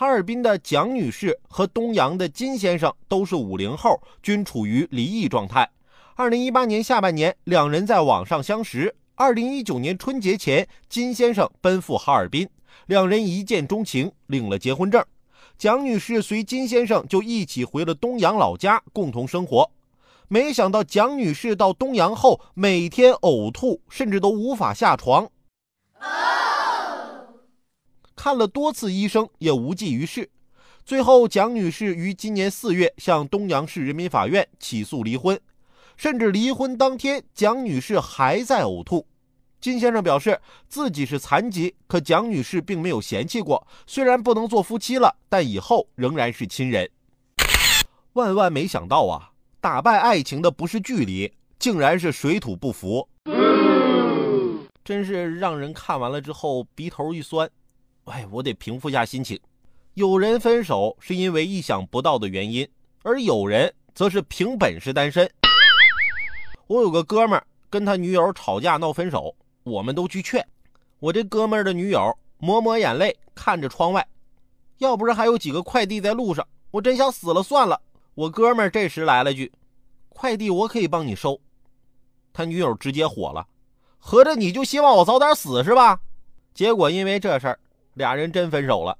哈尔滨的蒋女士和东阳的金先生都是五零后，均处于离异状态。二零一八年下半年，两人在网上相识。二零一九年春节前，金先生奔赴哈尔滨，两人一见钟情，领了结婚证。蒋女士随金先生就一起回了东阳老家，共同生活。没想到蒋女士到东阳后，每天呕吐，甚至都无法下床。看了多次医生也无济于事，最后蒋女士于今年四月向东阳市人民法院起诉离婚，甚至离婚当天，蒋女士还在呕吐。金先生表示自己是残疾，可蒋女士并没有嫌弃过，虽然不能做夫妻了，但以后仍然是亲人。万万没想到啊，打败爱情的不是距离，竟然是水土不服，真是让人看完了之后鼻头一酸。哎，我得平复下心情。有人分手是因为意想不到的原因，而有人则是凭本事单身。我有个哥们儿跟他女友吵架闹分手，我们都去劝。我这哥们儿的女友抹抹眼泪，看着窗外，要不是还有几个快递在路上，我真想死了算了。我哥们儿这时来了句：“快递我可以帮你收。”他女友直接火了，合着你就希望我早点死是吧？结果因为这事儿。俩人真分手了。